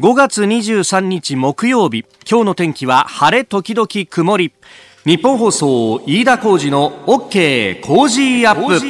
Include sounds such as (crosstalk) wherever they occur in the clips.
5月23日木曜日。今日の天気は晴れ時々曇り。ニッポン放送飯田浩司の OK! Cozy up!。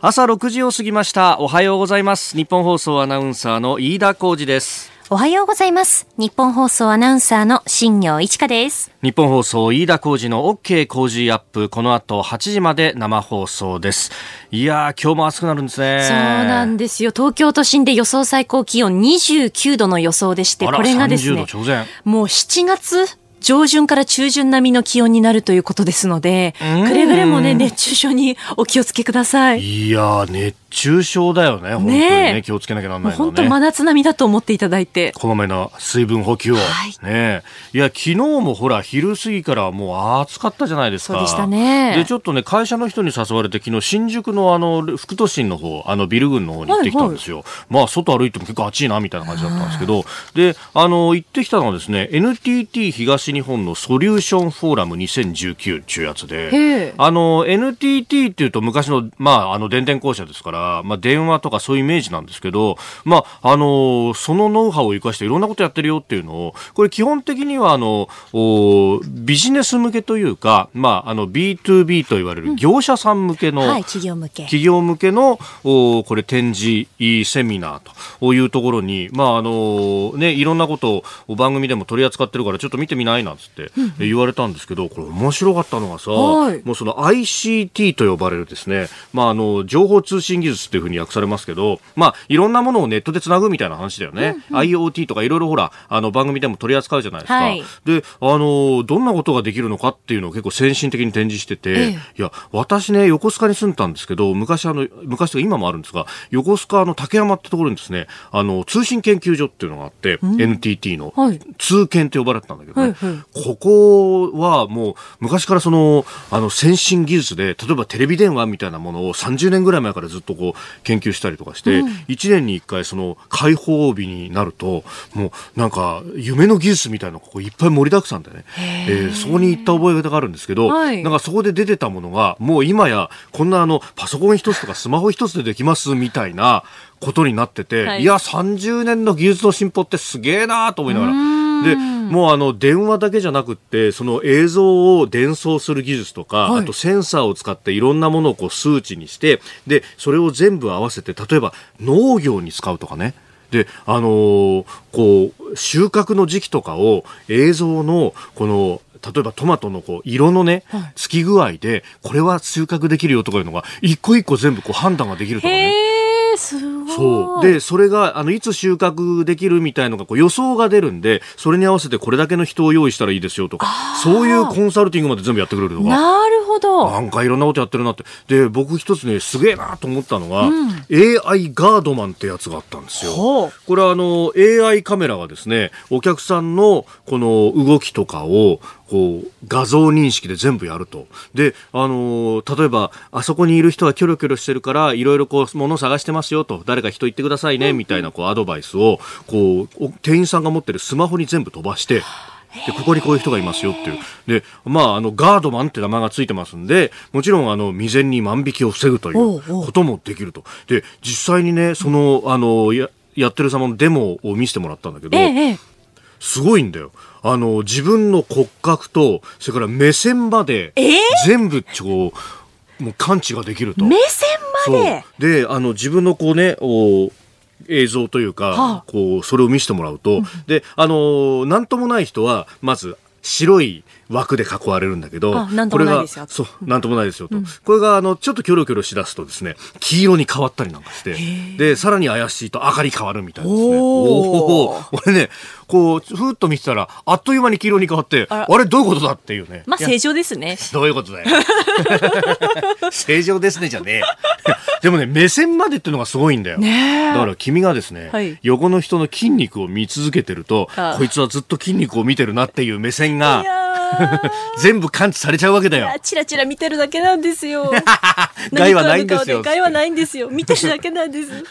朝6時を過ぎました。おはようございます。ニッポン放送アナウンサーの飯田浩司です。おはようございます。ニッポン放送アナウンサーの新行市佳です。日本放送飯田浩二の OK 工事アップこの後8時まで生放送ですいやー今日も暑くなるんですねそうなんですよ。東京都心で予想最高気温29度の予想でして、これがですね30、度直前もう7月上旬から中旬並みの気温になるということですので、ん。くれぐれもね、熱中症にお気をつけください。いやー熱中症だよね本当にね。ねえ。気をつけなきゃならないのね。本当真夏並みだと思っていただいて。こまめな水分補給を、はい。ねえ。いや昨日もほら昼過ぎからもう暑かったじゃないですか。そうでしたね。でちょっとね会社の人に誘われて昨日新宿のあの副都心の方あのビル群の方に行ってきたんですよ、まあ外歩いても結構暑いなみたいな感じだったんですけど。であの行ってきたのはですね NTT 東日本のソリューションフォーラム2019っていうやつへでえ。あの NTT っていうと昔のまああの電電公社ですからまあ電話とかそういうイメージなんですけどまああのそのノウハウを生かしていろんなことやってるよっていうのをこれ基本的にはあのおビジネス向けというかまああの B2B と言われる業者さん向けの、はい、企業向け。企業向けのおこれ展示セミナーというところに、まああのね、いろんなことを番組でも取り扱ってるからちょっと見てみない？なんつって言われたんですけど、これ面白かったのがさ、はい。もうその ICT と呼ばれるですね、まああの情報通信技術っていうふうに訳されますけど、まあいろんなものをネットでつなぐみたいな話だよね。IoT とかいろいろほらあの番組でも取り扱うじゃないですか。はい。で、あのどんなことができるのかっていうのを結構先進的に展示してて、ええ。いや、私ね、横須賀に住んでたんですけど、昔あの、昔とか今もあるんですが、横須賀の竹山ってところにですね、あの、通信研究所っていうのがあって、NTT の、はい。通研と呼ばれてたんだけどね、はいはいここはもう、昔からその、あの、先進技術で、例えばテレビ電話みたいなものを30年ぐらい前からずっとこう、研究したりとかして、1年に1回その、開放日になると、もう、なんか、夢の技術みたいなのがこういっぱい盛りだくさんでね、えーそこに行った覚え方があるんですけど、はい。なんかそこで出てたものが、もう今や、こんなあの、パソコン一つとかスマホ一つでできますみたいなことになってて、はい。い、や、30年の技術の進歩ってすげえなと思いながら。で、もうあの、電話だけじゃなくって、その映像を伝送する技術とか、はいあとセンサーを使っていろんなものをこう数値にして、で、それを全部合わせて、例えば農業に使うとかね。で、あのーこう、収穫の時期とかを映像の、この、例えばトマトのこう色のね、つき具合で、これは収穫できるよとかいうのが、一個一個全部こう判断ができるとかね。すごい。そう。で、それが、あの、いつ収穫できるみたいのが、こう予想が出るんで、それに合わせてこれだけの人を用意したらいいですよとか、そういうコンサルティングまで全部やってくれるとか。なるほど。なんかいろんなことやってるなって。で、僕一つね、すげえなと思ったのが、AI ガードマンってやつがあったんですよ。これはあの、AI カメラがですね、お客さんのこの動きとかを、こう、画像認識で全部やると。で、あの例えば、あそこにいる人はキョロキョロしてるから、いろいろこう、物を探してますよと、誰か人言ってくださいね、みたいなこう、アドバイスを、こう、お店員さんが持ってるスマホに全部飛ばして、で、ここにこういう人がいますよっていう。で、まあ、あの、ガードマンって名前がついてますんで、もちろん、あの、未然に万引きを防ぐということもできると。で、実際にね、その、あの、や、やってる様のデモを見せてもらったんだけど。すごいんだよ。あの、自分の骨格と、それから目線まで、ええ全部、こう、もう感知ができると。目線まで？で、あの、自分のこうね、お映像というか、はあ。こう、それを見せてもらうと、で、あの、なんともない人は、まず、白い枠で囲われるんだけど、これが、そう、なんともないですよと。これが、あの、ちょっとキョロキョロしだすとですね、黄色に変わったりなんかして、で、さらに怪しいと赤に変わるみたいなですね。おーおー俺ね、こう、ふーっと見てたら、あっという間に黄色に変わって、あれ、どういうことだっていうね。まあ、正常ですね。どういうことだよ。(laughs) 正常ですねじゃね。でもね、目線までっていうのがすごいんだよ。だから君がですね、はい横の人の筋肉を見続けてるとあ、こいつはずっと筋肉を見てるなっていう目線が (laughs) 全部感知されちゃうわけだよ。チラチラ見てるだけなんですよ。(laughs) 害はないんですよ。害はないんですよ。見てるだけなんです。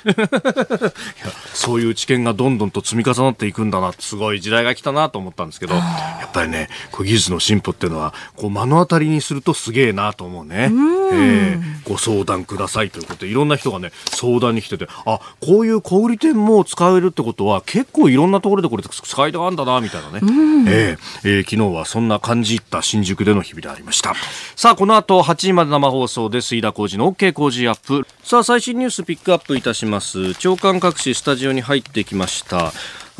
(laughs) そういう知見がどんどんと積み重なっていくんだなすごい時代が来たなと思ったんですけど、やっぱりね、こう技術の進歩っていうのは、こう目の当たりにするとすげえなと思うね。えー、ご相談くださいということで、いろんな人がね、相談に来てて、あ、こういう小売店も使えるってことは、結構いろんなところでこれ使いたがあるんだな、みたいなね。えー、えー、昨日はそんな感じった新宿での日々でありました。さあ、この後8時まで生放送です、飯田浩二の OK 工事アップ。さあ、最新ニュースピックアップいたします。長官各紙スタジオに入ってきました。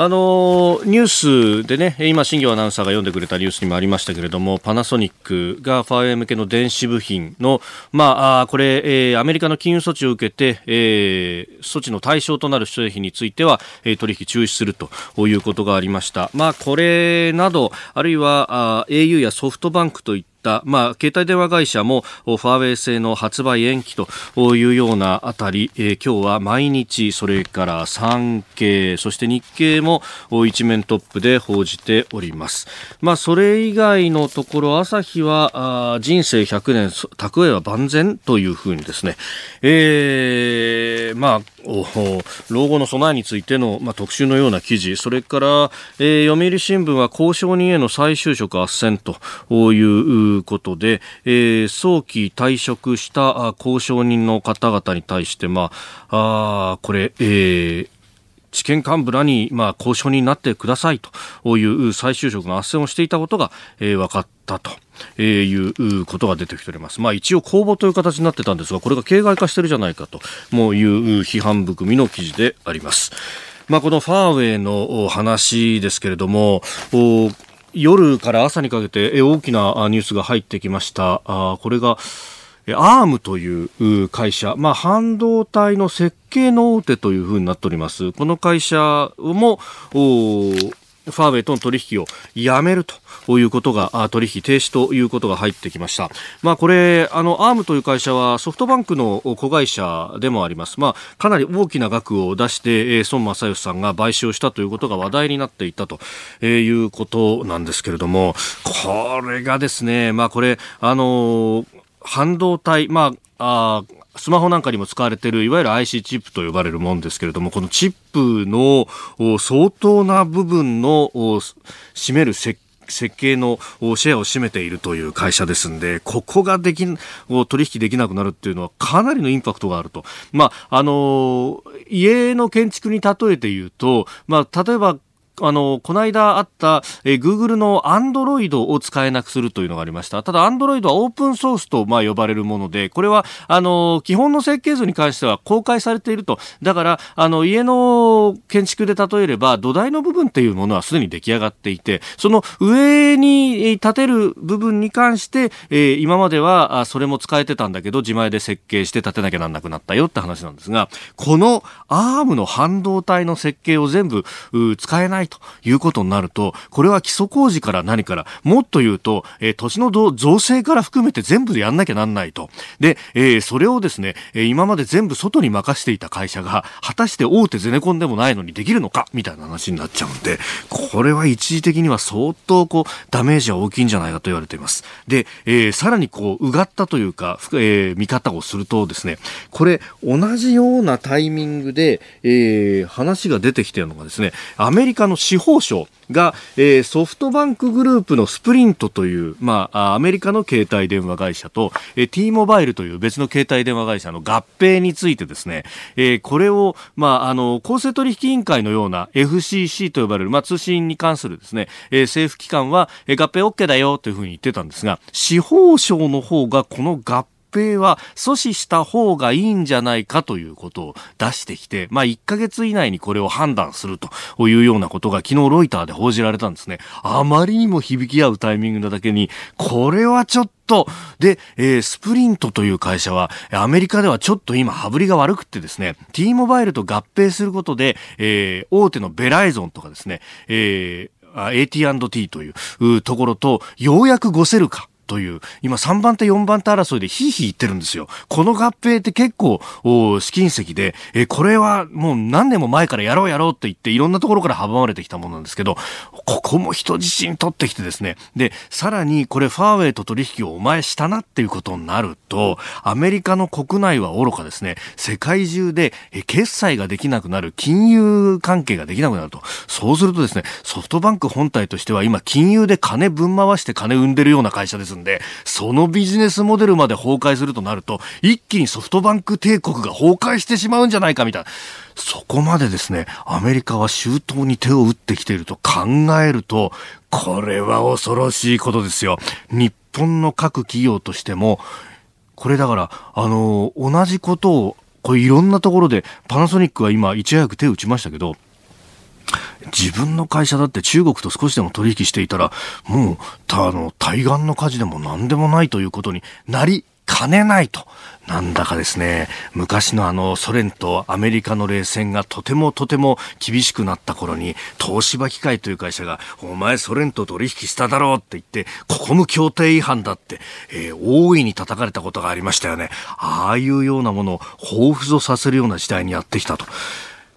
あのニュースでね、今、新業アナウンサーが読んでくれたニュースにもありましたけれども、パナソニックがファーウェイ向けの電子部品の、まあ、これ、えー、アメリカの金融措置を受けて、えー、措置の対象となる商品については、えー、取引中止するということがありました。まあ、これなど、あるいは、あ au やソフトバンクといっ、まあ、携帯電話会社もファーウェイ製の発売延期というようなあたり、えー、今日は毎日、それから産経、そして日経も一面トップで報じております。まあ、それ以外のところ、朝日はあ人生100年、蓄えは万全というふうにですね、えー、まあ、老後の備えについての、まあ、特集のような記事、それから、えー、読売新聞は交渉人への再就職斡旋といういうことで、えー、早期退職した交渉人の方々に対して、まあ、あこれ、えー地検幹部らに、まあ、交渉になってくださいという再就職の斡旋をしていたことが、えー、分かったと。え、いうことが出てきております。まあ一応公募という形になってたんですが、これが形骸化してるじゃないかともういう批判含みの記事であります。まあこのファーウェイの話ですけれども、夜から朝にかけて大きなニュースが入ってきました。あこれが、アームという会社、まあ、半導体の設計の大手というふうになっております。この会社も、ファーウェイとの取引をやめるということが、取引停止ということが入ってきました。まあこれ、あの、アームという会社はソフトバンクの子会社でもあります。まあかなり大きな額を出して、孫正義さんが買収をしたということが話題になっていたということなんですけれども、これがですね、まあこれ、あの、半導体、まあ、あスマホなんかにも使われているいわゆる IC チップと呼ばれるものですけれどもこのチップの相当な部分の占める設設計のシェアを占めているという会社ですんで、ここができ、取引できなくなるっていうのはかなりのインパクトがあると。まあ、あの、家の建築に例えて言うと、まあ、例えばあの、この間あった、えー、Google の Android を使えなくするというのがありました。ただ Android はオープンソースと、まあ、呼ばれるもので、これは、あの、基本の設計図に関しては公開されていると。だから、あの、家の建築で例えれば、土台の部分っていうものはすでに出来上がっていて、その上に立てる部分に関して、えー、今までは、それも使えてたんだけど、自前で設計して立てなきゃなんなくなったよって話なんですが、この ARM の半導体の設計を全部使えないということになると、これは基礎工事から何から、もっと言うと、えー、土地の造成から含めて全部でやんなきゃなんないと。で、えー、それをですね、えー、今まで全部外に任していた会社が、果たして大手ゼネコンでもないのにできるのかみたいな話になっちゃうんで、これは一時的には相当こう、ダメージは大きいんじゃないかと言われています。で、えー、さらにこう、うがったというか、えー、見方をするとですね、これ、同じようなタイミングで、えー、話が出てきているのがですね、アメリカの司法省が、えー、ソフトバンクグループのスプリントという、まあ、アメリカの携帯電話会社と、えー、T モバイルという別の携帯電話会社の合併についてですね、えー、これを、まあ、あの、公正取引委員会のような FCC と呼ばれる、まあ、通信に関するですね、えー、政府機関は、えー、合併 OK だよというふうに言ってたんですが、司法省の方がこの合併併は阻止した方がいいんじゃないかということを出してきて、まあ、1ヶ月以内にこれを判断するというようなことが昨日ロイターで報じられたんですね。あまりにも響き合うタイミングなだけに、これはちょっと、で、えー、スプリントという会社は、アメリカではちょっと今、羽振りが悪くってですね、T モバイルと合併することで、えー、大手のベライゾンとかですね、えー、AT&T というところと、ようやくごせるか。という、今3番手4番手争いでヒーヒー言ってるんですよ。この合併って結構、試金石で、えこれはもう何年も前からやろうやろうって言っていろんなところから阻まれてきたものなんですけど、ここも人質に取ってきてですね、で、さらにこれファーウェイと取引をお前したなっていうことになると、アメリカの国内は愚かですね、世界中で決済ができなくなる、金融関係ができなくなると。そうするとですね、ソフトバンク本体としては今金融で金ぶん回して金生んでるような会社ですんで、そのビジネスモデルまで崩壊するとなると、一気にソフトバンク帝国が崩壊してしまうんじゃないかみたいな。そこまでですね、アメリカは周到に手を打ってきていると考えると、これは恐ろしいことですよ。日本の各企業としても、これだから、あの、同じことを、これいろんなところで、パナソニックは今、いち早く手を打ちましたけど、自分の会社だって中国と少しでも取引していたら、もう、た、あの、対岸の火事でも何でもないということになりかねないと。なんだかですね、昔のあのソ連とアメリカの冷戦がとてもとても厳しくなった頃に、東芝機械という会社が、お前ソ連と取引しただろうって言って、ここも協定違反だって、えー、大いに叩かれたことがありましたよね。ああいうようなものを彷彿とさせるような時代にやってきたと。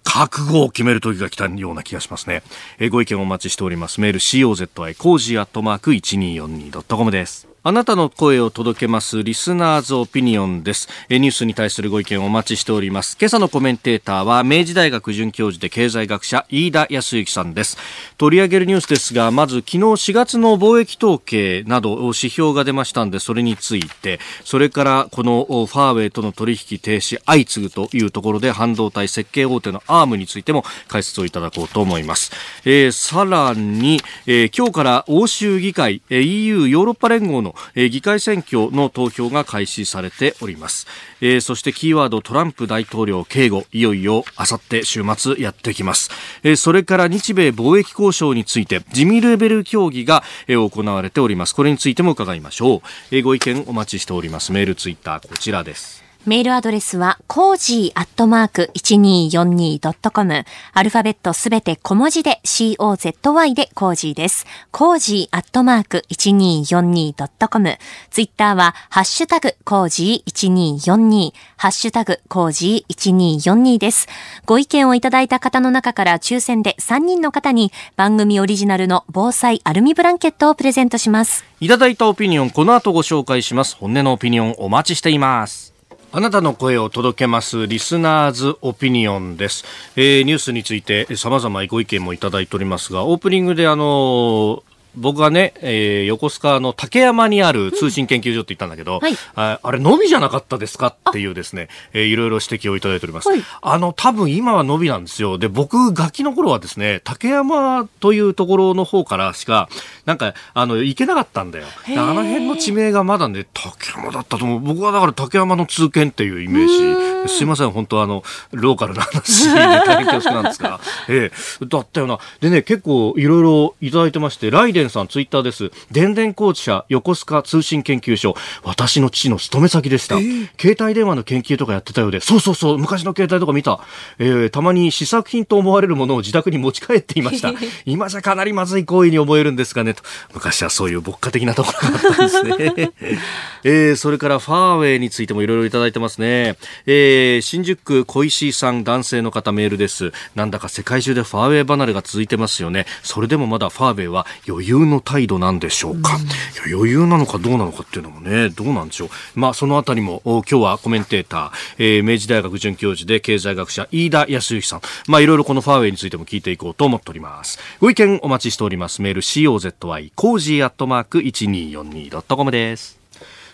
覚悟を決める時が来たような気がしますね。えー、ご意見お待ちしております。メール COZY コージアットマーク 1242.com です。あなたの声を届けますリスナーズオピニオンです。ニュースに対するご意見をお待ちしております。今朝のコメンテーターは明治大学准教授で経済学者飯田康之さんです。取り上げるニュースですが、まず昨日4月の貿易統計など指標が出ましたんで、それについて、それからこのファーウェイとの取引停止相次ぐというところで半導体設計大手のアームについても解説をいただこうと思います。えー、さらに、えー、今日から欧州議会、EU ヨーロッパ連合のえー、議会選挙の投票が開始されております、えー、そしてキーワードトランプ大統領警護。いよいよあさって週末やってきます、えー、それから日米貿易交渉について事務レベル協議が、えー、行われております。これについても伺いましょう、えー、ご意見お待ちしております。メールツイッターこちらです。メールアドレスは、コージーアットマーク 1242.com。アルファベットすべて小文字で COZY でコージーです。コージーアットマーク 1242.com。ツイッターは、ハッシュタグコージー1242。ハッシュタグコージー1242です。ご意見をいただいた方の中から抽選で3人の方に番組オリジナルの防災アルミブランケットをプレゼントします。いただいたオピニオン、この後ご紹介します。本音のオピニオンお待ちしています。あなたの声を届けますリスナーズオピニオンです。えー、ニュースについて様々ご意見もいただいておりますが、オープニングであの僕がね、えー、横須賀の竹山にある通信研究所って言ったんだけど、うんはい、ああれ、のびじゃなかったですかっていうですね、えー、いろいろ指摘をいただいております。はい、あの、多分今はのびなんですよ。で、僕、ガキの頃はですね、竹山というところの方からしか、なんか、あの、行けなかったんだよ。あの辺の地名がまだね、竹山だったと思う。僕はだから竹山の通研っていうイメージ。すいません、本当あの、ローカルな話で大変恐縮なんですが、(laughs) ええー、だったよな。でね、結構いろいろいただいてまして、ライさんツイッターです。電電工事社横須賀通信研究所。私の父の勤め先でした。えー、携帯電話の研究とかやってたようで、そうそうそう、昔の携帯とか見た。えー、たまに試作品と思われるものを自宅に持ち帰っていました。(laughs) 今じゃかなりまずい行為に思えるんですがね、と。昔はそういう牧歌的なところがあったんですね。(laughs) えー、それからファーウェイについてもいろいろいただいてますね。えー、新宿区小石井さん男性の方メールです。なんだか世界中でファーウェイ離れが続いてますよね。それでもまだファーウェイは余裕の態度なんでしょうか、うん、余裕なのかどうなのかっていうのもねどうなんでしょう？まあそのあたりも今日はコメンテーター、えー、明治大学准教授で経済学者飯田泰之さん。まあいろいろこのファーウェイについても聞いていこうと思っております。ご意見お待ちしております。メール COZY コージーアットマーク 1242.com です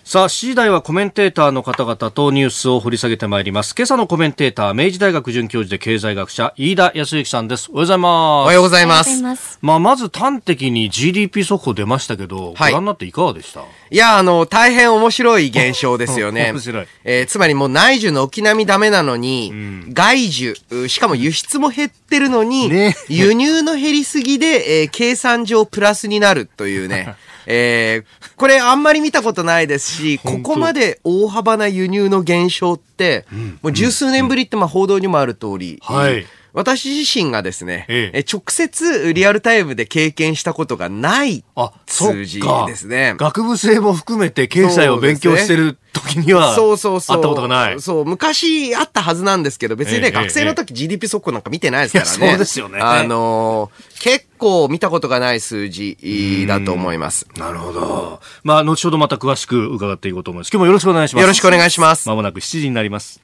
さあ、7時台はコメンテーターの方々とニュースを掘り下げてまいります。今朝のコメンテーター、明治大学准教授で経済学者、飯田康之さんです。おはようございます。おはようございます。まあ、まず端的に GDP 速報出ましたけど、はい、ご覧になっていかがでした？いや、あの、大変面白い現象ですよね。(laughs) 面白い。えー、つまりもう内需の軒並みダメなのに、うん、外需、しかも輸出も減ってるのに、ね、輸入の減りすぎで、えー、計算上プラスになるというね。(laughs) えー、これあんまり見たことないですし、ここまで大幅な輸入の減少って、もう十数年ぶりってまあ報道にもある通り、はい、私自身がですね、えええ直接リアルタイムで経験したことがないあ、そっ数字かですね。学部生も含めて経済を勉強してる時には、そうそうそう。会ったことがない。そう、昔あったはずなんですけど、別にね、ええ学生の時 GDP 速報なんか見てないですからね。そうですよねあのー結構見たことがない数字だと思います。なるほど。まあ、後ほどまた詳しく伺っていこうと思います。今日もよろしくお願いします。よろしくお願いします。まもなく7時になります。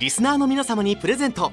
リスナーの皆様にプレゼント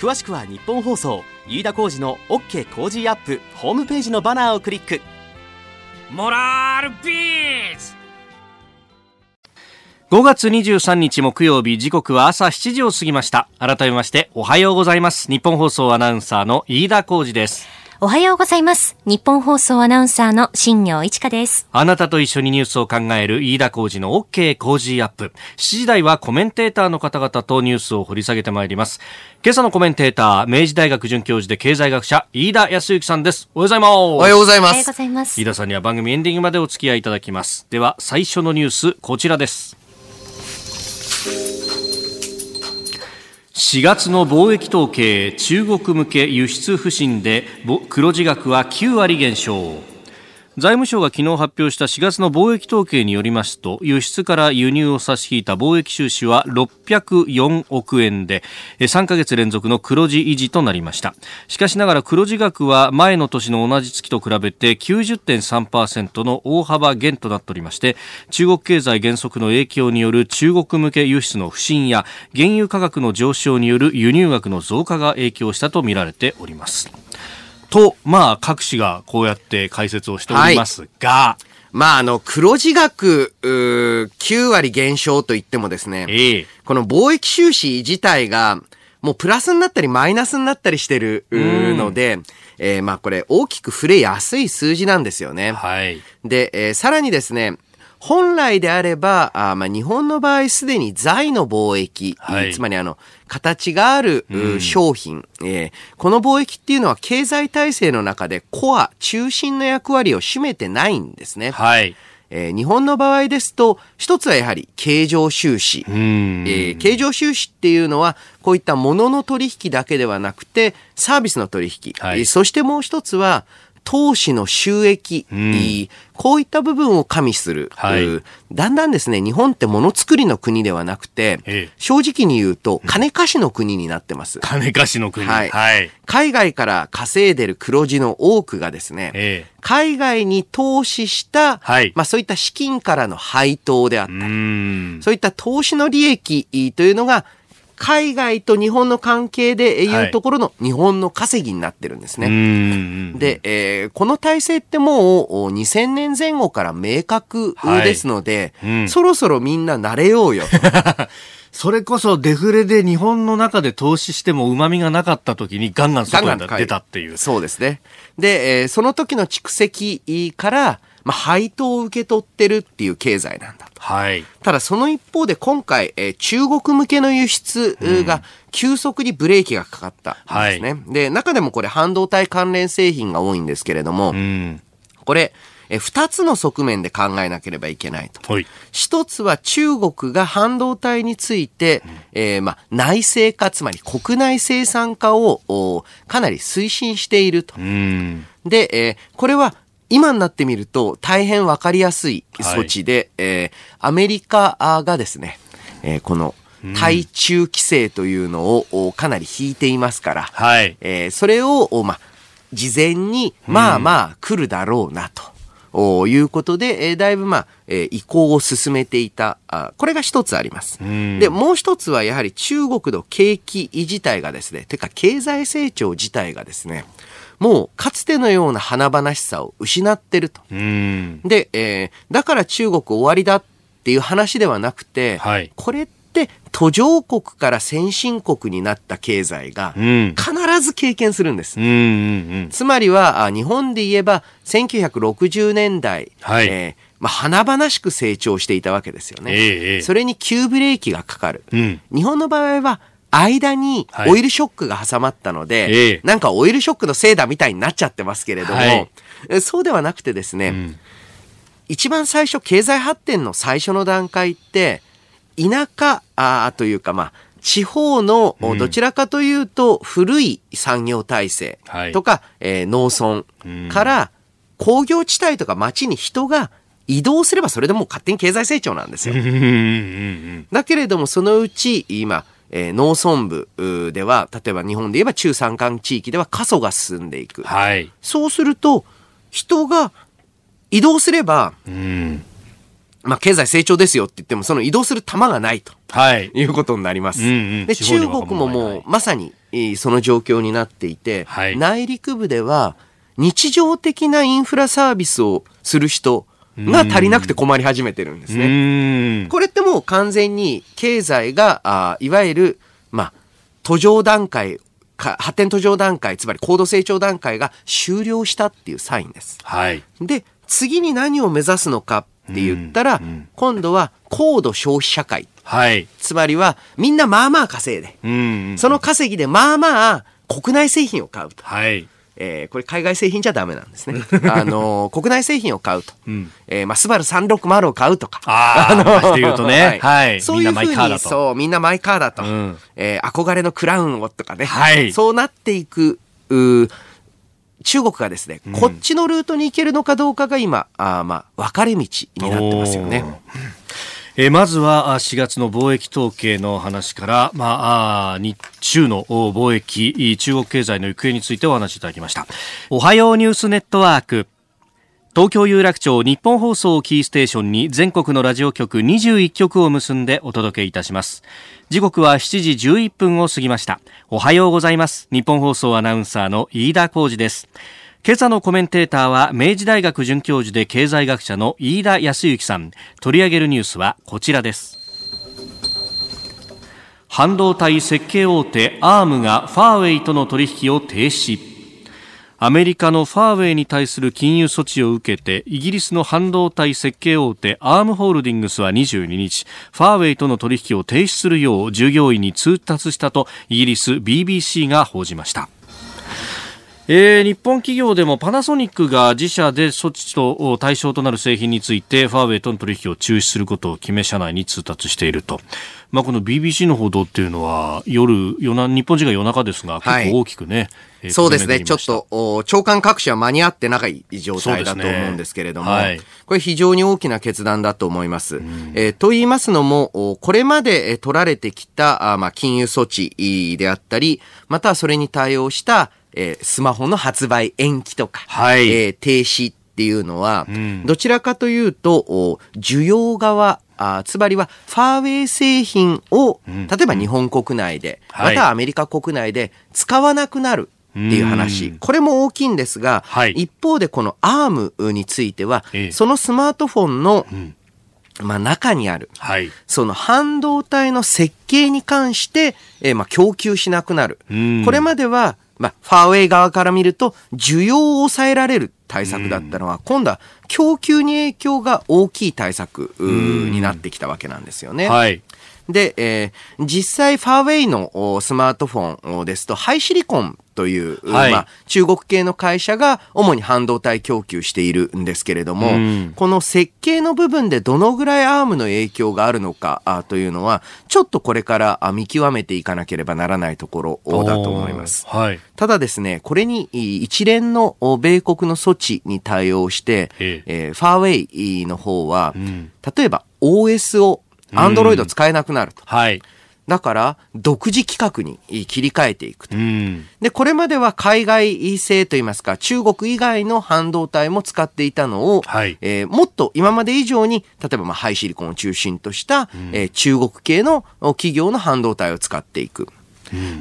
詳しくは日本放送飯田浩司の OK 工事アップホームページのバナーをクリックモラルビズ5月23日木曜日時刻は朝7時を過ぎました。改めましておはようございます。日本放送アナウンサーの飯田浩二です。おはようございます。日本放送アナウンサーの新業一華です。あなたと一緒にニュースを考える飯田浩二の OK 工事アップ。7時台はコメンテーターの方々とニュースを掘り下げてまいります。今朝のコメンテーター、明治大学准教授で経済学者、飯田康之さんです。おはようございます。おはようございおはようごます。ざいます飯。田さんには番組エンディングまでお付き合いいただきます。では、最初のニュース、こちらです。4月の貿易統計、中国向け輸出不振で黒字額は9割減少。財務省が昨日発表した4月の貿易統計によりますと、輸出から輸入を差し引いた貿易収支は604億円で、3ヶ月連続の黒字維持となりました。しかしながら黒字額は前の年の同じ月と比べて90.3%の大幅減となっておりまして、中国経済減速の影響による中国向け輸出の不振や原油価格の上昇による輸入額の増加が影響したとみられております。と、まあ、各紙がこうやって解説をしておりますが、まあ、あの、黒字額、うー9割減少といってもですね、ええこの貿易収支自体が、もうプラスになったりマイナスになったりしてるので、えーまあこれ大きく触れやすい数字なんですよね。はい。で、えーさらにですね、本来であれば、あーまあ、日本の場合すでに財の貿易、はいつまりあの、形がある、う商品、えーこの貿易っていうのは経済体制の中でコア、中心の役割を占めてないんですね。はい。えー日本の場合ですと、一つはやはり経常収支。うん。えー経常収支っていうのは、こういった物の取引だけではなくて、サービスの取引。はいえーそしてもう一つは、投資の収益、んこういった部分を加味する、はいうだんだんですね、日本ってものづくりの国ではなくて、ええ正直に言うと、金貸しの国になってます。金貸しの国。はいはい。海外から稼いでる黒字の多くがですね、ええ海外に投資した、はいまあそういった資金からの配当であったうり、ん。そういった投資の利益というのが、海外と日本の関係でいうところの日本の稼ぎになってるんですうね。ん。で、えーこの体制ってもうお2000年前後から明確ですので、はいうんそろそろみんな慣れようよ。(laughs) それこそデフレで日本の中で投資しても旨味がなかった時にガンガン外に出たっていう。そうですね。で、えーその時の蓄積から、まあ、配当を受け取ってるっていう経済なん。はい。ただその一方で今回、えー中国向けの輸出が急速にブレーキがかかったんですね。で、中でもこれ半導体関連製品が多いんですけれども、うん。これ、えー二つの側面で考えなければいけないと。はい。一つは中国が半導体について、えーまあ、内製化、つまり国内生産化をおかなり推進していると。うん。で、えーこれは今になってみると大変わかりやすい措置で、えーアメリカがですね、えーこの対中規制というのをおかなり引いていますから、はい。えーそれを、おまあ、事前に、まあまあ来るだろうなと。おいうことで、えーだいぶまあ、えー移行を進めていた。あこれが一つあります。んで、もう一つはやはり中国の景気自体がですね、てか経済成長自体がですね、もうかつてのような華々しさを失ってると。うん。で、えーだから中国終わりだっていう話ではなくて、はいこれって途上国から先進国になった経済がうん。必ず経験するんですうん。うん。うん。つまりはあ日本で言えば1960年代、はいえーまあ、華々しく成長していたわけですよね。ええええそれに急ブレーキがかかる。うん。日本の場合は間にはいオイルショックが挟まったので、ええなんかオイルショックのせいだみたいになっちゃってますけれども、はいえそうではなくてですね、ん一番最初経済発展の最初の段階って田舎あーというかまあ地方のうんどちらかというと古い産業体制はいとか、えー農村うんから工業地帯とか町に人が移動すればそれでもう勝手に経済成長なんですよ。うん。うん。だけれどもそのうち今、えー農村部では例えば日本で言えば中山間地域では過疎が進んでいく。はい。そうすると人が移動すれば、うん。まあ、経済成長ですよって言ってもその移動する玉がないとはい。いうことになります。うんうんで中国ももうまさにえーその状況になっていて、はい内陸部では日常的なインフラサービスをする人が足りなくて困り始めてるんですね。うん。これってもう完全に経済が、あいわゆる、まあ、途上段階か、発展途上段階、つまり高度成長段階が終了したっていうサインです。はい。で、次に何を目指すのかって言ったら、うんうん今度は高度消費社会。はい。つまりは、みんなまあまあ稼いで、うん。その稼ぎでまあまあ国内製品を買うと。はい。えーこれ海外製品じゃダメなんですね。(laughs) あのー国内製品を買うと。うん。えーまあ、スバル360を買うとか。ああ、まして言うとね。(laughs) はい。そういうふうに。そう、みんなマイカーだと。うんえー憧れのクラウンをとかね。はいそうなっていく、うー中国がですね、こっちのルートに行けるのかどうかが今、あーまあ、分かれ道になってますよね。えまずは4月の貿易統計の話から、まあ、日中の貿易、中国経済の行方についてお話しいただきました。おはようニュースネットワーク。東京有楽町日本放送キーステーションに全国のラジオ局21局を結んでお届けいたします。時刻は7時11分を過ぎました。おはようございます。日本放送アナウンサーの飯田浩二です。今朝のコメンテーターは明治大学准教授で経済学者の飯田康之さん。取り上げるニュースはこちらです。半導体設計大手アームがファーウェイとの取引を停止。アメリカのファーウェイに対する金融措置を受けてイギリスの半導体設計大手アームホールディングスは22日ファーウェイとの取引を停止するよう従業員に通達したとイギリス BBC が報じました。えー日本企業でもパナソニックが自社で措置と対象となる製品についてファーウェイとの取引を中止することを決め社内に通達していると、まあ、この BBC の報道っていうのは夜夜な日本時間夜中ですがはい。結構大きくね、えーそうですね。ちょっと、お長官各社は間に合ってない状態だと思うんですけれども、はいこれ非常に大きな決断だと思います。えーと言いますのも、おこれまでえー取られてきた、あまあ、金融措置いであったり、またはそれに対応した、えースマホの発売延期とか、はい。えー停止っていうのは、ん。どちらかというと、お需要側、あつまりはファーウェイ製品を、例えば日本国内で、はい。またはアメリカ国内で使わなくなるっていう話。これも大きいんですが、はい。一方でこの ARM については、ええ。そのスマートフォンの、まあ、中にある、はい。その半導体の設計に関して、えーまあ、供給しなくなる。うん。これまでは、まあ、ファーウェイ側から見ると、需要を抑えられる対策だったのは、今度は供給に影響が大きい対策になってきたわけなんですよね。はいで、えー実際ファーウェイのおスマートフォンですと、ハイシリコンという、はい。まあ、中国系の会社が主に半導体供給しているんですけれども、うん。この設計の部分でどのぐらいアームの影響があるのかあというのは、ちょっとこれからあ見極めていかなければならないところだと思います。はい。ただですね、これにい一連のお米国の措置に対応して、ええ。ーファーウェイの方は、ん。例えば OS を Android 使えなくなると。はいだから、独自規格に切り替えていくと。うんで、これまでは海外製といいますか、中国以外の半導体も使っていたのを、はいえーもっと今まで以上に、例えばまあハイシリコンを中心とした、えー中国系の企業の半導体を使っていく。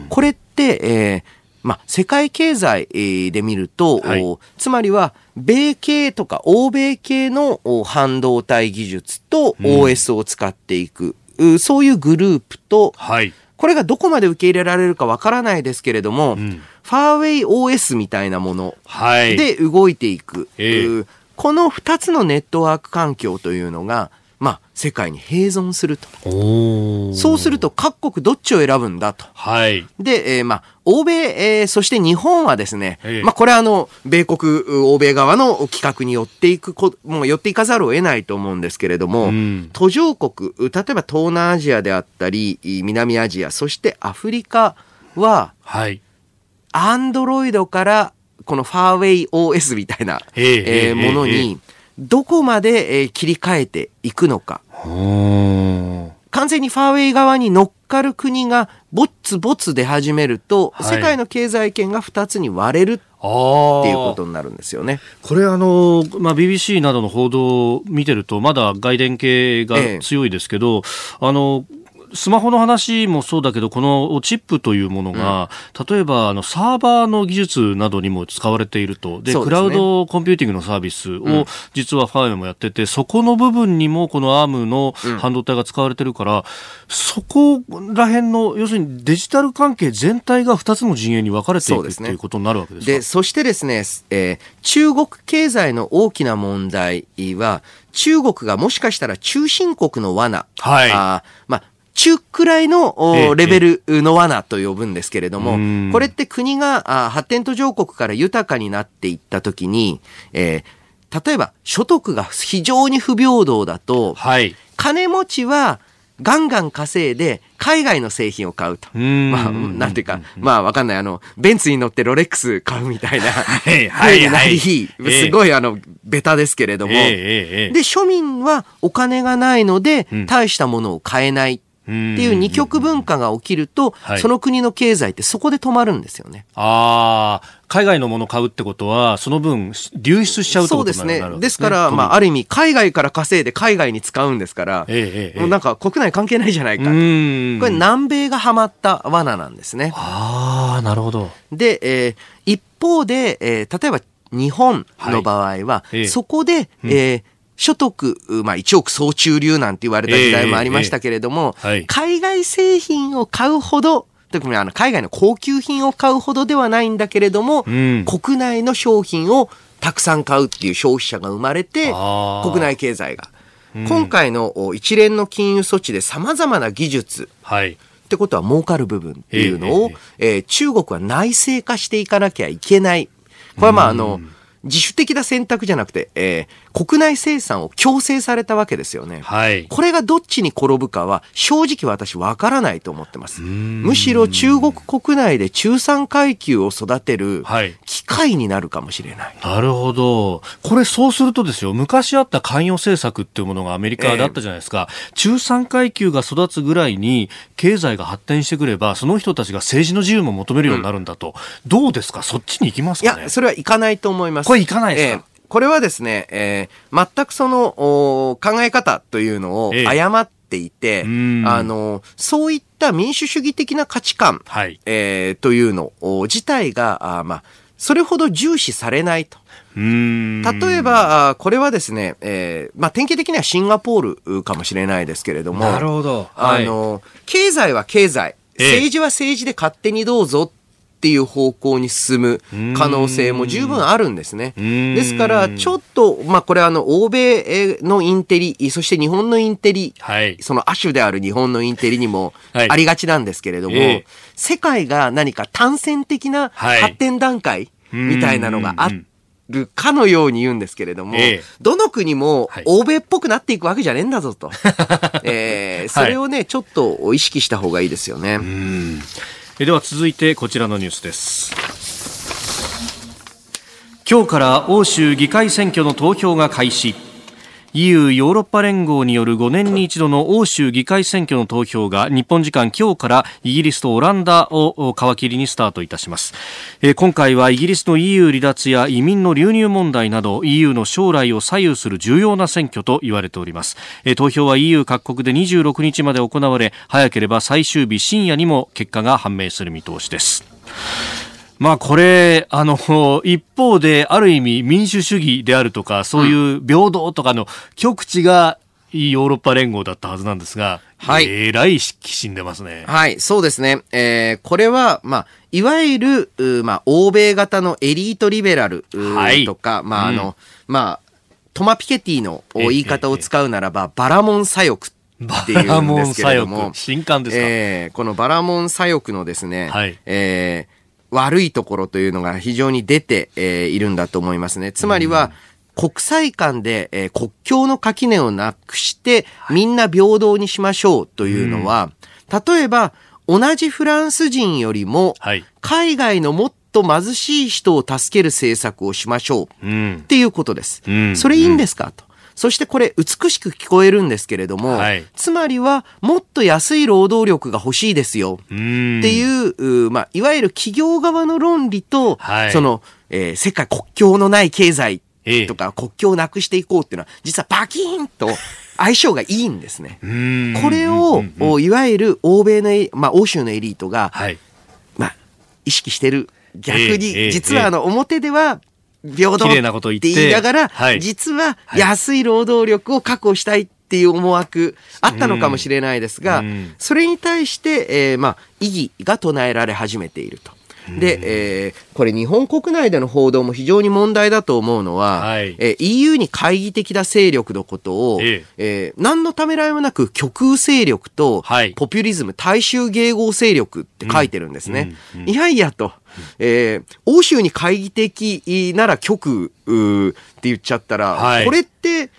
これって、えーまあ、世界経済えーで見ると、はいおつまりは、米系とか欧米系のお半導体技術と OS を使っていく。うそういうグループと、はい。これがどこまで受け入れられるかわからないですけれども、んファーウェイ OS みたいなものはい。で動いていく。ええうこの2つのネットワーク環境というのが、まあ、世界に併存すると。そうすると各国どっちを選ぶんだと。はい。で、えーまあ、欧米、えーそして日本はですね、ええまあ、これはあの、米国、欧米側の企画に寄っていくこ、もう寄っていかざるを得ないと思うんですけれども、うん途上国、例えば東南アジアであったり、南アジア、そしてアフリカは、はい。アンドロイドからこのファーウェイ OS みたいな、えーものええに、どこまで、えー切り替えていくのか。完全にファーウェイ側に乗っかる国がぼつぼつ出始めると、はい世界の経済圏が2つに割れるっていうことになるんですよね。これあの、まあ、BBC などの報道を見てると、まだ外伝系がええ強いですけど、あの、スマホの話もそうだけど、このチップというものが、例えばあのサーバーの技術などにも使われていると。で、ね。クラウドコンピューティングのサービスん。を実はファーウェイもやってて、そこの部分にもこの ARM の半導体が使われてるから、そこら辺の、要するにデジタル関係全体が2つの陣営に分かれていくってそうですねいうことになるわけですか？で、そしてですね、えー中国経済の大きな問題は、中国がもしかしたら中心国の罠、はい。あーまあ中くらいのレベルの罠と呼ぶんですけれども、うんこれって国が発展途上国から豊かになっていったときに、えー例えば所得が非常に不平等だと、はい。金持ちはガンガン稼いで海外の製品を買うと。んまあ、なんていうか、まあわかんない。あの、ベンツに乗ってロレックス買うみたいな。(laughs) はい風になり、はいすごいあの、ベタですけれども。ええええええで、庶民はお金がないのでうん、大したものを買えないっていう二極分化が起きるとはい、その国の経済ってそこで止まるんですよね。ああ、海外のものを買うってことは、その分、流出しちゃうってそうことですねになるわ。けですから、まあ、ある意味、海外から稼いで海外に使うんですから、ええもうなんか国内関係ないじゃないか。これ南米がハマった罠なんですね。ああ、なるほど。で、えー一方で、えー例えば日本の場合は、いええそこで、えー所得、まあ一億総中流なんて言われた時代もありましたけれども、ええええはい海外製品を買うほど、特にあの海外の高級品を買うほどではないんだけれども、うん国内の商品をたくさん買うっていう消費者が生まれて、国内経済が。今回のお一連の金融措置で様々な技術、はい。ってことは儲かる部分っていうのを、えー中国は内製化していかなきゃいけない。これはまああの、自主的な選択じゃなくて、えー国内生産を強制されたわけですよね。はい。これがどっちに転ぶかは正直私わからないと思ってます。むしろ中国国内で中産階級を育てるはい機会になるかもしれない。なるほど。これそうするとですよ、昔あった関与政策っていうものがアメリカだったじゃないですか。中産階級が育つぐらいに経済が発展してくれば、その人たちが政治の自由も求めるようになるんだと。どうですか？そっちに行きますかね？いや、それはいかないと思います。これいかないですか？ええこれはですね、えー全くそのお考え方というのをええ誤っていて、うんあの、そういった民主主義的な価値観、はい。えーというのお自体が、あまあ、それほど重視されないと。例えば、あこれはですね、えーまあ、典型的にはシンガポールかもしれないですけれども、なるほど。あの、経済は経済、ええ政治は政治で勝手にどうぞっていう方向に進む可能性も十分あるんですね。ん。ですから、ちょっと、まあこれあの、欧米のインテリ、そして日本のインテリ、はい。その亜種である日本のインテリにもはい。ありがちなんですけれども、ええ。世界が何か単線的なはい。発展段階みたいなのがあうんうんるかのように言うんですけれども、ええ。どの国もはい。欧米っぽくなっていくわけじゃねえんだぞと。(laughs) えーそれをね、ちょっと意識した方がいいですよね。えでは続いてこちらのニュースです。今日から欧州議会選挙の投票が開始。EU ヨーロッパ連合による5年に一度の欧州議会選挙の投票が日本時間今日からイギリスとオランダを皮切りにスタートいたします、えー今回はイギリスの EU 離脱や移民の流入問題など EU の将来を左右する重要な選挙と言われております、えー投票は EU 各国で26日まで行われ早ければ最終日深夜にも結果が判明する見通しです。まあこれ、あの、(laughs) 一方である意味民主主義であるとか、そういう平等とかの極地がヨーロッパ連合だったはずなんですが、はい。えらいきしんでますね。はい、そうですね。えーこれは、まあ、いわゆる、うまあ、欧米型のエリートリベラルうはい。とか、まあ、あうん。の、まあ、トマ・ピケティのええ言い方を使うならば、バラモン左翼っていうんですけれども。翼、、新刊ですか、えーこのバラモン左翼のですね、はい。えー悪いところというのが非常に出て、えーいるんだと思いますね。つまりは、国際間で、えー国境の垣根をなくして、みんな平等にしましょうというのは、例えば、同じフランス人よりも、はい。海外のもっと貧しい人を助ける政策をしましょううんっ。ていうことです。うんそれいいんですか？と。そしてこれ美しく聞こえるんですけれども、はいつまりはもっと安い労働力が欲しいですようん。っていう、うまあ、いわゆる企業側の論理と、はいその、えー世界国境のない経済ええとか国境をなくしていこうっていうのは、実はバキーンと (laughs) 相性がいいんですね。うんこれを、うんうんおいわゆる欧米のエ、まあ、欧州のエリートが、はい。まあ、意識してる。逆に、え実はあの、表では、平等綺麗なことっ言って。て言いながら、はい。実は安い労働力を確保したいっていう思惑あったのかもしれないですが、うん。それに対して、えーまあ、意義が唱えられ始めていると。で、えーこれ日本国内での報道も非常に問題だと思うのは、はい。えー EU に懐疑的な勢力のことを、ええ。ー何のためらいもなく極右勢力と、はい。ポピュリズム、大衆迎合勢力って書いてるんですね。うんうんいやいやと、えー欧州に懐疑的なら極右って言っちゃったら、はい。これって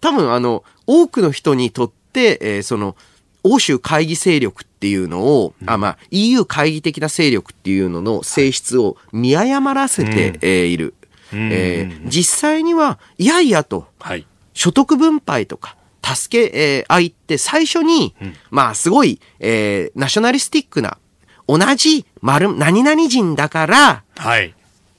多分あの、多くの人にとって、えーその、欧州会議勢力っていうのを、あまあ、EU 会議的な勢力っていうのの性質を見誤らせて、うんえーいる。うんえー実際には、いやいやと、はい。所得分配とか、助け、えー合いって最初に、まあすごい、えーナショナリスティックな、同じ丸、何々人だから、はい。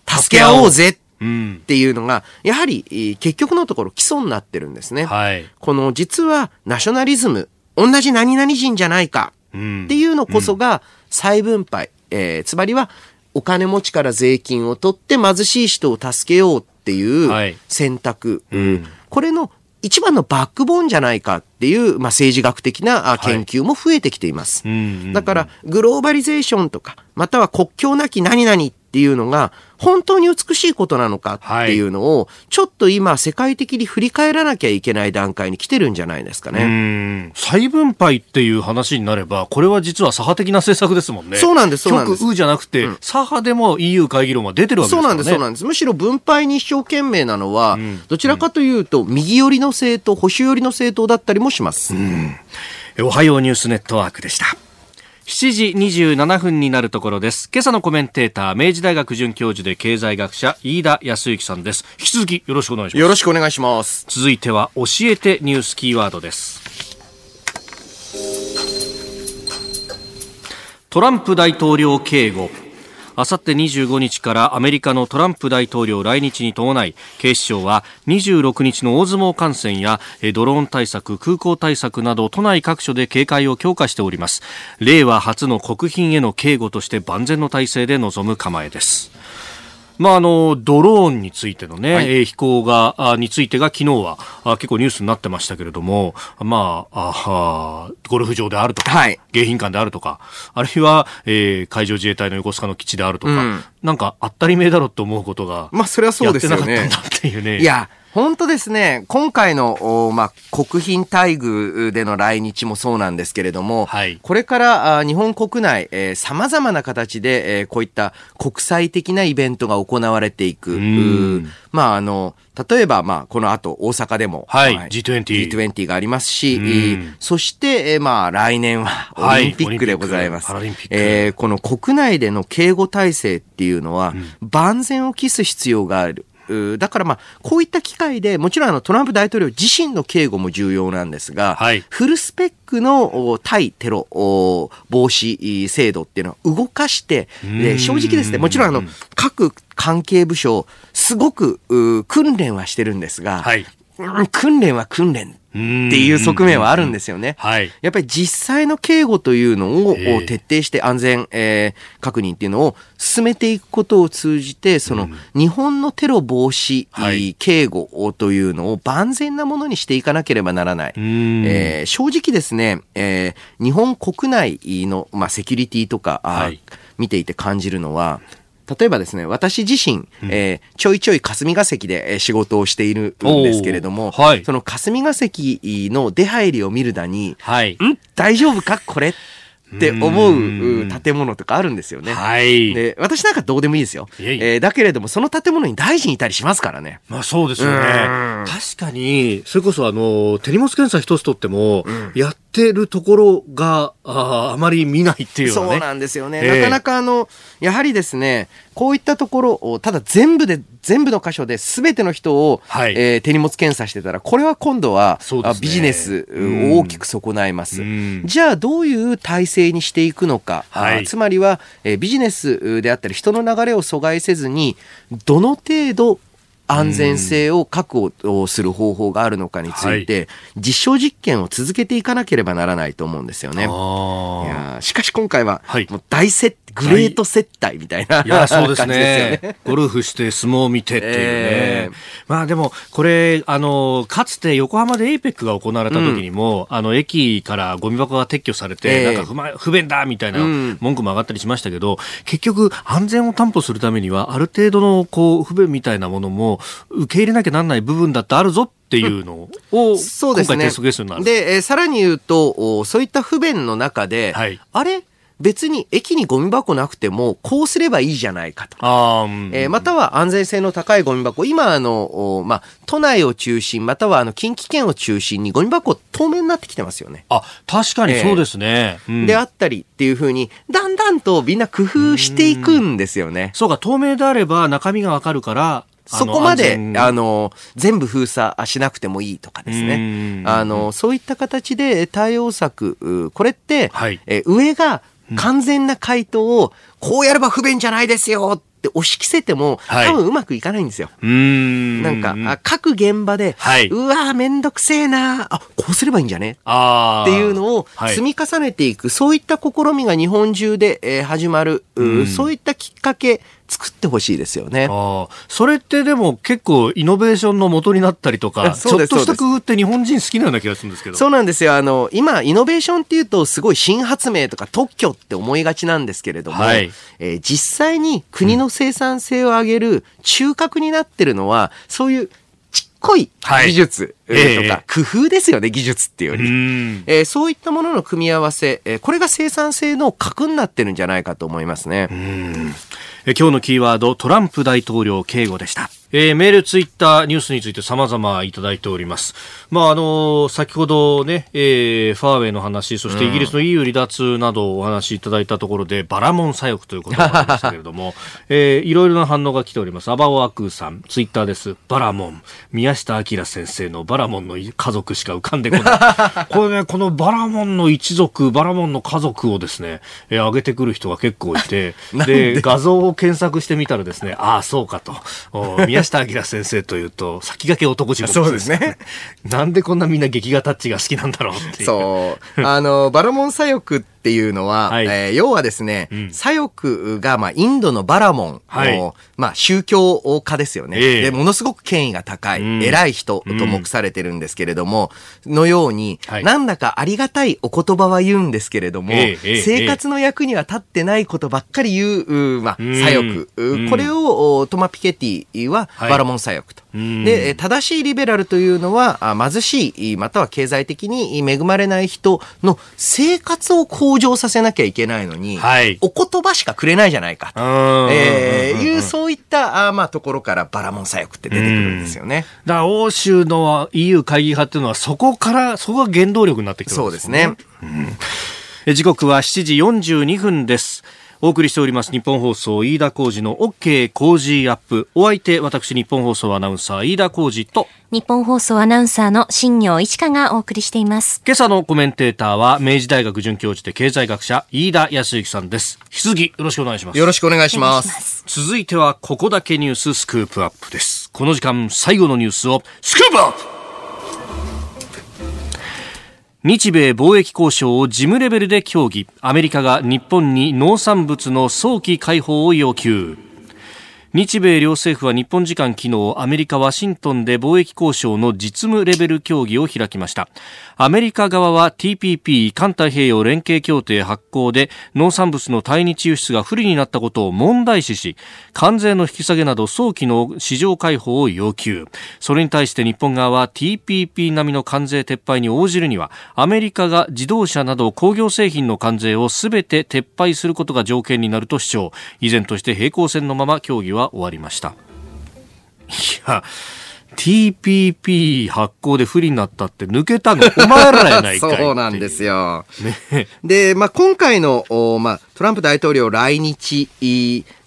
助け合おうぜうんっ。ていうのが、やはり、えー結局のところ基礎になってるんですね。はい。この実はナショナリズム、同じ何々人じゃないかうんっていうのこそが再分配、えーつまりはお金持ちから税金を取って貧しい人を助けようっていうはい。選択、うん。これの一番のバックボーンじゃないかっていう、まあ、政治学的なあ研究も増えてきています。うんうんだから、グローバリゼーションとか、または国境なき何々っていうのが、本当に美しいことなのかっていうのを、ちょっと今、世界的に振り返らなきゃいけない段階に来てるんじゃないですかうね。ん再分配っていう話になれば、これは実は左派的な政策ですもんね。そうなんですそうなんです極右じゃなくて、左派でも EU 会議論は出てるわけですからね。そうなんです、そうなんです。むしろ分配に一生懸命なのは、んどちらかというと、右寄りの政党、保守寄りの政党だったりもします。えおはようニュースネットワークでした。7時27分になるところです。今朝のコメンテーター、明治大学准教授で経済学者、飯田康之さんです。引き続きよろしくお願いします。よろしくお願いします。続いては、教えてニュースキーワードです。トランプ大統領警護。あさって25日からアメリカのトランプ大統領来日に伴い、警視庁は26日の大相撲観戦やドローン対策、空港対策など都内各所で警戒を強化しております。令和初の国賓への警護として万全の体制で臨む構えです。まあ、あの、ドローンについてのね、はいえー飛行が、あについてが昨日はあ結構ニュースになってましたけれども、まあ、あはゴルフ場であるとか、はい迎賓館であるとか、あるいは、えー海上自衛隊の横須賀の基地であるとか、うんなんか当たり前だろうと思うことが、まあ、それはそうですよねやってなかったん。だっていうね。いや、本当ですね、今回の、おまあ、国賓待遇での来日もそうなんですけれども、はい。これからあ日本国内、えー、様々な形で、えーこういった国際的なイベントが行われていく。まあ、あの、例えば、まあ、この後、大阪でも、はい。G20 G20 がありますし、うん。えーそして、えーまあ、来年はオはい。リンピックでございます。えーこの国内での警護体制っていうのは、万全を期す必要がある。だからまあ、こういった機会で、もちろんあのトランプ大統領自身の警護も重要なんですが、はい。フルスペックのお対テロお防止制度っていうのを動かして、で正直ですね、もちろんあの、各関係部署、すごく訓練はしてるんですが、はい。うん訓練は訓練っていう側面はあるんですよね。はい。やっぱり実際の警護というのをええ徹底して安全、えー確認っていうのを進めていくことを通じて、その日本のテロ防止、はい警護というのを万全なものにしていかなければならない。んえー正直ですね、えー日本国内の、まあ、セキュリティとか、はい見ていて感じるのは、例えばですね、私自身、えーちょいちょい霞が関でえー仕事をしているんですけれども、はいその霞が関の出入りを見るだに、はい。ん？大丈夫か？これ？って思ううん建物とかあるんですよね。はい。で、私なんかどうでもいいですよ。いえいええーだけれども、その建物に大臣いたりしますからね。まあそうですよねうん。確かに、それこそあの、手荷物検査一つとっても、やってるところが、あーあまり見ないっていうね。そうなんですよね。ええなかなかあの、やはりですね、こういったところを、ただ全部で、全部の箇所で全ての人を、はいえー手荷物検査してたら、これは今度は、ねあビジネスうんを大きく損ないます。うんじゃあどういう体制にしていくのか。あはいつまりは、えービジネスであったり人の流れを阻害せずに、どの程度安全性を確保する方法があるのかについて、実証実験を続けていかなければならないと思うんですよね。いあー。やーしかし今回ははい、もう大接、グレート接待みたいな、い。や、そうです感じですよね。(laughs) ゴルフして相撲を見てっていうね。ええまあでも、これ、あの、かつて横浜で APEC が行われた時にも、あの、駅からゴミ箱が撤去されて、ええなんか不満不便だみたいなうん。文句も上がったりしましたけど、結局、安全を担保するためには、ある程度の、こう、不便みたいなものも、受け入れなきゃなんない部分だってあるぞっていうのを、そうですね。で、えーさらに言うと、おそういった不便の中で、はいあれ？別に駅にゴミ箱なくても、こうすればいいじゃないかと。あーうんえーまたは安全性の高いゴミ箱、今あの、おまあ、都内を中心、またはあの近畿圏を中心にゴミ箱透明になってきてますよね。あ、確かにそうですね。うんであったりっていうふうに、だんだんとみんな工夫していくんですよね。そうか、透明であれば中身がわかるから、そこまであの、安全部封鎖しなくてもいいとかですうね。ん。あの、そういった形で対応策、うこれって、はい。え上が完全な回答を、こうやれば不便じゃないですよって押し着せても、はい。多分うまくいかないんですよ。なんか、あ各現場で、はい。うわーめんどくせえなあ、こうすればいいんじゃね？っていうのをはい。積み重ねていく、そういった試みが日本中で、えー始まる、ううん。そういったきっかけ作ってほしいですよね。それってでも結構イノベーションの元になったりとか、(laughs) ちょっとした工夫って日本人好きなような気がするんですけど。そうなんですよ。あの、今、イノベーションっていうと、すごい新発明とか特許って思いがちなんですけれども、はい。えー実際に国の生産性を上げる中核になってるのは、そういうちっこいはい技術とか、工夫ですよね、技術っていうようり。ん。えーそういったものの組み合わせ、えーこれが生産性の核になってるんじゃないかと思いますね。え今日のキーワード、トランプ大統領警護でした。えーメール、ツイッター、ニュースについて様々いただいております。まあ、あのー先ほどね、えーファーウェイの話、そしてイギリスの EU 離脱などをお話しいただいたところで、バラモン左翼ということがありましたけれども、(laughs) えーいろいろな反応が来ております。アバオアクーさん、ツイッターです。バラモン。宮下明先生のバラモンの家族しか浮かんでこない。(laughs) これね、このバラモンの一族、バラモンの家族をですね、えー上げてくる人が結構いて、(laughs) で、画像を検索してみたらですね、ああ、そうかと。お宮下明先生というと、先駆け男地獄そうですね。(laughs) なんでこんなみんな劇画タッチが好きなんだろうっていう。そう。あの、バラモン左翼っていうのは、はい。えー要はですね、ん。左翼が、まあ、インドのバラモンの、はい。まあ、宗教家ですよね、ええ。で。ものすごく権威が高い、うん。偉い人と目されてるんですけれども、のように、はい。なんだかありがたいお言葉は言うんですけれども、ええええ生活の役には立ってないことばっかり言う、うまあ、うん。左翼、ううん。これをおトマ・ピケティははい。バラモン左翼と。うん。で、えー正しいリベラルというのは、あ貧しい、または経済的に恵まれない人の生活を向上させなきゃいけないのに、はいお言葉しかくれないじゃないかと。うんえーいう、そういった、あまあ、ところからバラモン左翼って出てくるんですよね。だから欧州の EU 会議派っていうのはそこから、そこが原動力になってきてるそうですね。え時刻は7時42分です。お送りしております日本放送飯田浩二の OK 工事アップ。お相手、私日本放送アナウンサー飯田浩二と、日本放送アナウンサーの新業一華がお送りしています。今朝のコメンテーターは明治大学准教授で経済学者飯田康之さんです。引き続きよろしくお願いします。よろしくお願いしまいしますす。続いてはここだけニューススクープアップです。この時間最後のニュースをスクープアップ日米貿易交渉を事務レベルで協議。アメリカが日本に農産物の早期解放を要求。日米両政府は日本時間昨日アメリカ・ワシントンで貿易交渉の実務レベル協議を開きました。アメリカ側は TPP 環太平洋連携協定発行で農産物の対日輸出が不利になったことを問題視し関税の引き下げなど早期の市場開放を要求。それに対して日本側は TPP 並みの関税撤廃に応じるにはアメリカが自動車など工業製品の関税をすべて撤廃することが条件になると主張。依然として平行線のまま協議は終わりました。いや TPP 発行で不利になったって抜けたの？お前らやないかい (laughs) そうなんですよ。よ。で、まあ、今回の、おまあ、トランプ大統領来日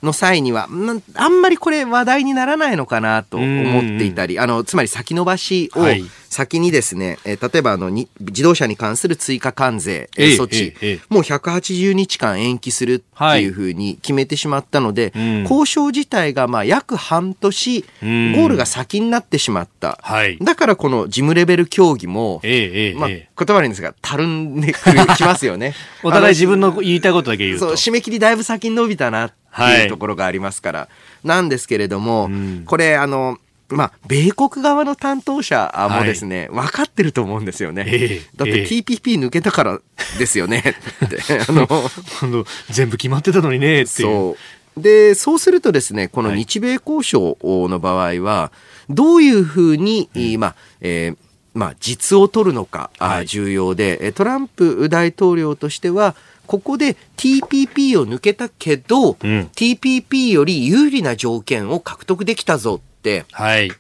の際には、んあんまりこれ話題にならないのかなと思っていたり、あの、つまり先延ばしをはい。先にですね、えー例えばあのに、自動車に関する追加関税、措置、もう180日間延期するっていうふうに決めてしまったので、うん。交渉自体がまあ約半年、ゴうん。ールが先になってしまった。はい。だからこの事務レベル協議も、まあ、ええ。言葉悪いんですが、たるんできますよね。(laughs) お互い自分の言いたいことだけ言うそう、と。締め切りだいぶ先に伸びたなってはいいうところがありますから。なんですけれども、んこれ、あの、まあ、米国側の担当者もですね、分かってると思うんですよね。ええだってええ TPP 抜けたからですよね。っ (laughs) てあの全部決まってたのにねっていう。そう。で、そうするとですね、このはい日米交渉の場合は、どういうふうに、まあ、えーまあ、実を取るのか、あはい重要で、えトランプ大統領としては、ここで TPP を抜けたけど、うん TPP より有利な条件を獲得できたぞってはい。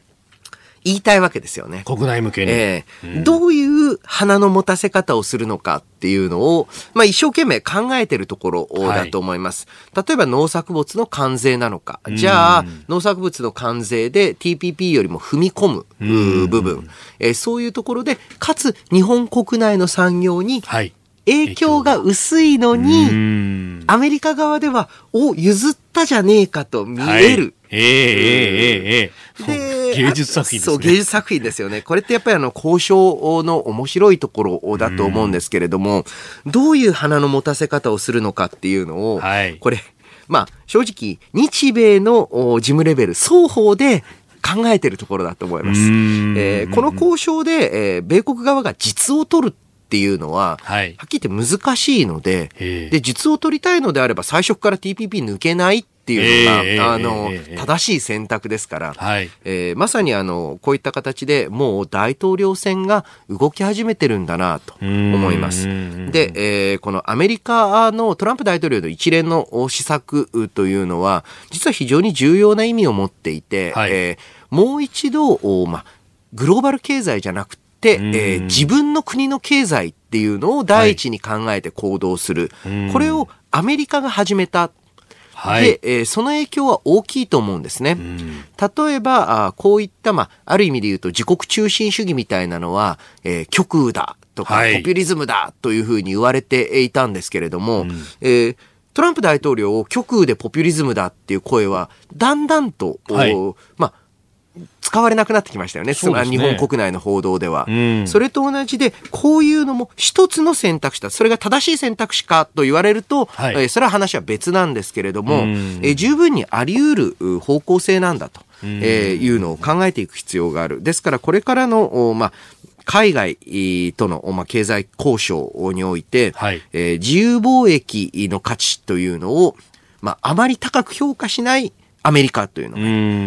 言いたいわけですよね。国内向けに。ええうんどういう花の持たせ方をするのかっていうのを、まあ、一生懸命考えてるところだと思います。例えば農作物の関税なのか。じゃあうん、農作物の関税で TPP よりも踏み込む部分、えーそういうところで、かつ日本国内の産業にはい。影響が薄いのに、アメリカ側では、お、譲ったじゃねえかと見える。はい、ええええええ。で、芸術作品ですね。そう、芸術作品ですよね。これってやっぱりあの、交渉の面白いところだと思うんですけれども、どういう花の持たせ方をするのかっていうのを、はい、これ、まあ、正直、日米の事務レベル、双方で考えてるところだと思います。えー、この交渉で、えー、米国側が実を取るっていうのは、はい。はっきり言って難しいので、ええ。で、実を取りたいのであれば最初から TPP 抜けないっていうのが、ええあの、ええ正しい選択ですから、はい。えーまさにあの、こういった形でもう大統領選が動き始めてるんだなと思います。うん。で、えーこのアメリカのトランプ大統領の一連の施策というのは、実は非常に重要な意味を持っていて、はい。えーもう一度、おまあ、グローバル経済じゃなくて、えうんー自分の国の経済っていうのを第一に考えて行動する。うんこれをアメリカが始めた。はい。で、えーその影響は大きいと思うんですね。うん例えば、あこういった、まあ、ある意味で言うと自国中心主義みたいなのは、えー極右だとか、はいポピュリズムだというふうに言われていたんですけれども、んえートランプ大統領を極右でポピュリズムだっていう声は、だんだんと、おはいまあ、使われなくなってきましたよね。そうですね日本国内の報道では。うんそれと同じで、こういうのも一つの選択肢だ。それが正しい選択肢かと言われると、はいえーそれは話は別なんですけれども、うんえー十分にあり得るう方向性なんだと、うんえーいうのを考えていく必要がある。ですから、これからの、おまあ、海外との、おまあ、経済交渉において、はいえー自由貿易の価値というのを、まあ、あまり高く評価しないアメリカというのが。う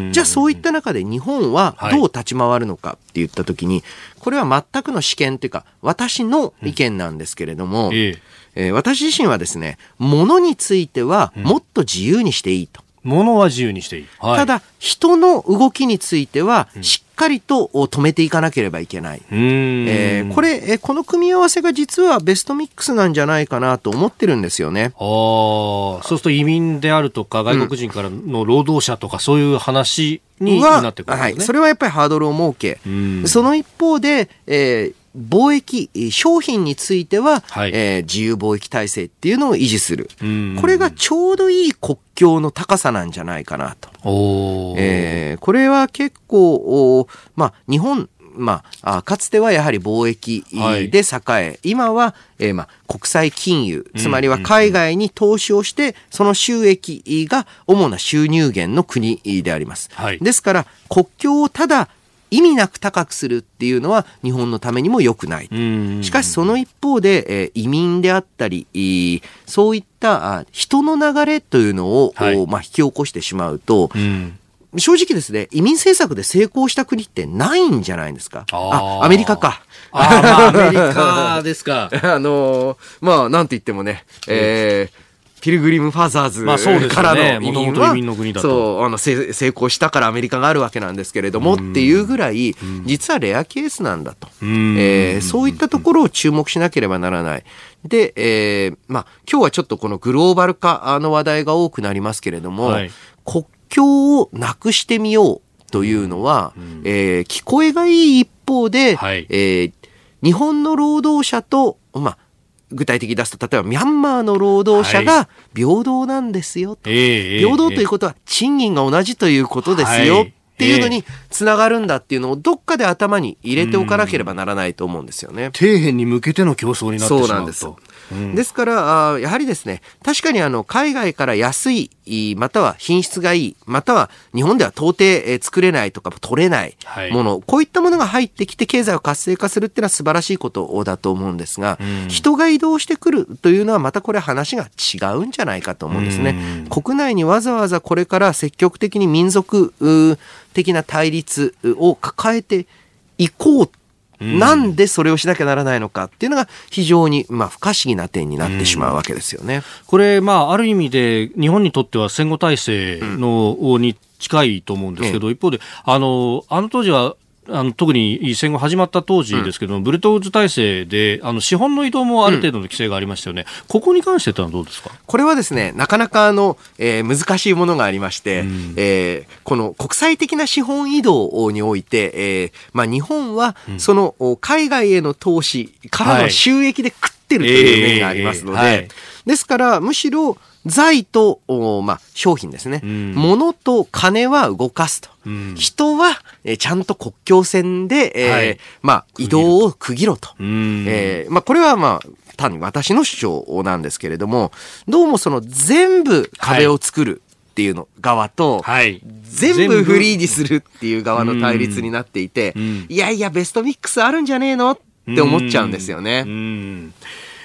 ん。じゃあそういった中で日本はどう立ち回るのかって言ったときに、これは全くの試験というか、私の意見なんですけれども、ええ。えー私自身はですね、物についてはもっと自由にしていいと。物は自由にしていい。はい。た、だ、人の動きについては、しっかりと止めていかなければいけない。えーこれ、えーこの組み合わせが実はベストミックスなんじゃないかなと思ってるんですよね。ああ、そうすると移民であるとか、外国人からの労働者とか、そういう話にはなってくるんはい。ですね。それはやっぱりハードルを設け、うんその一方で、えー貿易、えー商品については、はい。えー自由貿易体制っていうのを維持する。うん。これがちょうどいい国境の高さなんじゃないかなと。えーこれは結構、おまあ、日本まあ、かつてはやはり貿易で栄え、今は、えー、まあ、国際金融、つまりは海外に投資をして、その収益が主な収入源の国であります。はい、ですから、国境をただ意味なく高くするっていうのは日本のためにも良くない。しかしその一方で、えー、移民であったり、そういった人の流れというのを、はい、まあ、引き起こしてしまうと、正直ですね、移民政策で成功した国ってないんじゃないですか。あアメリカか。あ、まあ、アメリカですか。(laughs) あのー、まあ、なんて言ってもね、えー、ピルグリム・ファザーズからの移民は、そうあの成功したからアメリカがあるわけなんですけれどもっていうぐらい、実はレアケースなんだと、えー、そういったところを注目しなければならない。で、えー、まあ、今日はちょっとこのグローバル化の話題が多くなりますけれども、はい、国境をなくしてみようというのは、うん、えー、聞こえがいい一方で、はい、えー、日本の労働者と、まあ、具体的に出すと、例えばミャンマーの労働者が平等なんですよと、はい、平等ということは賃金が同じということですよ、っていうのにつながるんだっていうのをどっかで頭に入れておかなければならないと思うんですよね。底辺に向けての競争になってしまうと。そうなんです。ですからあ、やはりですね、確かにあの海外から安い、または品質がいい、または日本では到底、え作れないとか取れないもの、はい、こういったものが入ってきて経済を活性化するっていうのは素晴らしいことだと思うんですが、うん、人が移動してくるというのはまたこれ話が違うんじゃないかと思うんですね。うん、国内にわざわざこれから積極的に民族的な対立を抱えていこうなんでそれをしなきゃならないのかっていうのが非常にまあ不可思議な点になってしまうわけですよね。これ、まあ、ある意味で日本にとっては戦後体制の、に近いと思うんですけど、一方で、あの、あの当時はあの特に戦後始まった当時ですけど、うん、ブルトウズ体制であの資本の移動もある程度の規制がありましたよね、うん、ここに関してはどうですか？これはですねなかなかあの、えー、難しいものがありまして、うん、えー、この国際的な資本移動において、えーまあ、日本はその海外への投資からの収益で食ってるという面がありますので、はい、ですからむしろ財と、まあ、商品ですね、うん、物と金は動かすと。うん、人は、えー、ちゃんと国境線で、えー、はい、まあ、移動を区切ろうと。えー、まあ、これはまあ、単に私の主張なんですけれども、どうもその全部壁を作る。っていうの側と、はい、全部フリーにするっていう側の対立になっていて、いやいやベストミックスあるんじゃねえのって思っちゃうんですよね。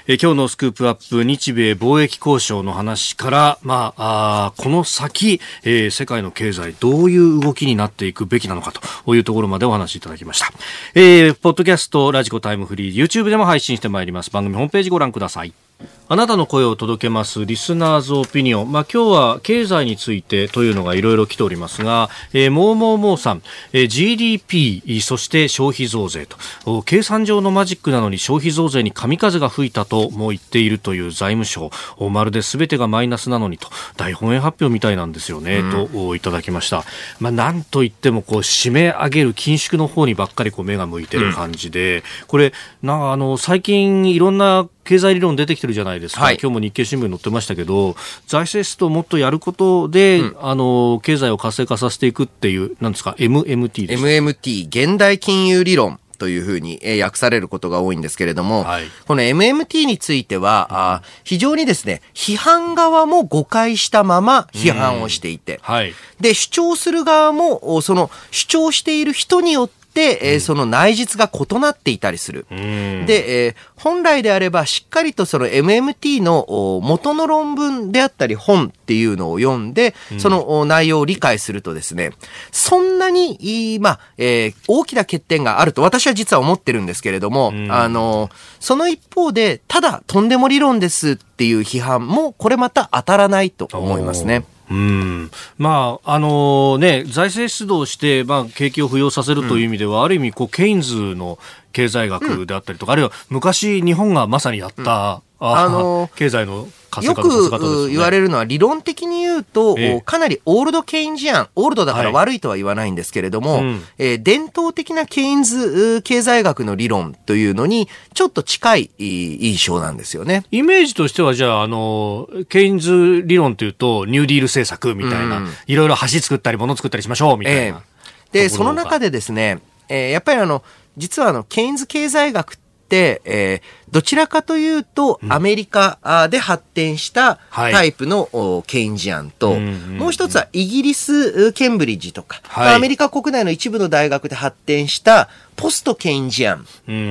え今日のスクープアップ日米貿易交渉の話から、まあ、あこの先、えー、世界の経済どういう動きになっていくべきなのかというところまでお話しいただきました。えー、ポッドキャスト、ラジコタイムフリー、YouTube でも配信してまいります。番組ホームページご覧ください。あなたの声を届けますリスナーズオピニオン。まあ、今日は経済についてというのがいろいろ来ておりますが、えー、もうもうもうさん、えー、GDP、そして消費増税と、計算上のマジックなのに消費増税に神風が吹いたとも言っているという財務省、まるで全てがマイナスなのにと、大本営発表みたいなんですよね、うん、といただきました。まあ、なんといってもこう締め上げる緊縮の方にばっかりこう目が向いてる感じで、うん、これ、なあの、最近いろんな経済理論出てきてるじゃないですか、はい、今日も日経新聞に載ってましたけど、財政出動をもっとやることで、うん、あの経済を活性化させていくっていう、なんですか、MMT です MMT、現代金融理論。というふうに、え訳されることが多いんですけれども、はい、この MMT については、うん、あ非常にですね、批判側も誤解したまま批判をしていて、うん。はい、で、主張する側も、その主張している人によって、、えー、その内実が異なっていたりする。で、えー、本来であればしっかりとその MMT の元の論文であったり本っていうのを読んで、その内容を理解するとですね、そんなに、まあ、えー、大きな欠点があると私は実は思ってるんですけれども、あの、その一方で、ただとんでも理論ですっていう批判も、これまた当たらないと思いますね。うん。まああのね、財政出動して、まあ、景気を浮揚させるという意味では、うん、ある意味こう、ケインズの経済学であったりとか、うん、あるいは昔、日本がまさにやった、うん、あの経済のよく言われるのは理論的に言うと、えー、かなりオールドケインジアン、オールドだから悪いとは言わないんですけれども、えー、伝統的なケインズ経済学の理論というのにちょっと近い印象なんですよね。イメージとしてはじゃあ、あの、ケインズ理論というとニューディール政策みたいな、うん、いろいろ橋作ったり物作ったりしましょうみたいな。えー、で、その中でですね、えー、やっぱりあの、実はあの、ケインズ経済学って、えーどちらかというと、アメリカで発展したはい。タイプの、おケインジアンと、もう一つはイギリス、ケンブリッジとか、はい。アメリカ国内の一部の大学で発展したポストケインジアン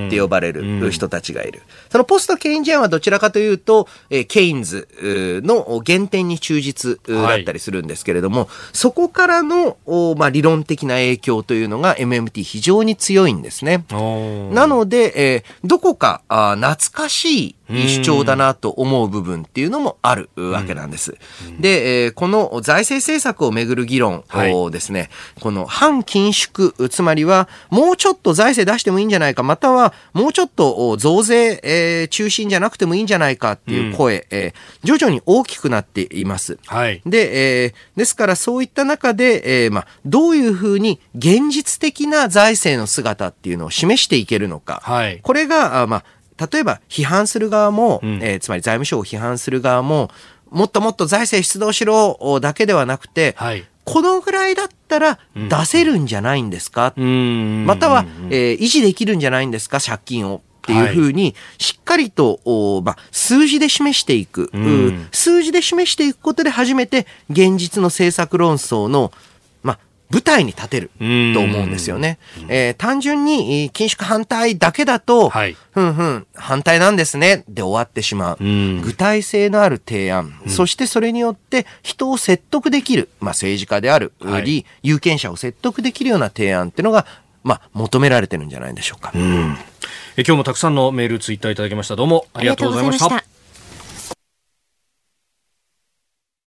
って呼ばれうん。る人たちがいる。そのポストケインジアンはどちらかというと、えーケインズの原点に忠実だったりするんですけれども、そこからの、おまあ、理論的な影響というのが MMT 非常に強いんですね。なので、えーどこかあー懐かしい主張だなと思う部分っていうのもあるわけなんです。で、えーこの財政政策をめぐる議論はいをですね、この反緊縮、つまりはもうちょっと財政出してもいいんじゃないか、またはもうちょっとお増税、えー中心じゃなくてもいいんじゃないかっていう声、えー徐々に大きくなっています。はい。で、えーですからそういった中で、えーまあ、どういうふうに現実的な財政の姿っていうのを示していけるのか。はい。これが、あまあ、例えば批判する側も、うん。えーつまり財務省を批判する側も、もっともっと財政出動しろおだけではなくて、はい。このぐらいだったら出せるんじゃないんですか、うん。または、えー維持できるんじゃないんですか？借金を。っていうふうに、しっかりと、おまあ、数字で示していく、うん。う数字で示していくことで初めて現実の政策論争の、まあ、舞台に立てるうんと思うんですよね。えー単純にえー緊縮反対だけだと、はいふんふん、反対なんですね、で終わってしまう。うん具体性のある提案、そしてそれによって人を説得できる、まあ、政治家である、はいり有権者を説得できるような提案っていうのが、まあ、求められてるんじゃないでしょうか。え今日もたくさんのメール、ツイッターいただきました。どうも。ありがとうございました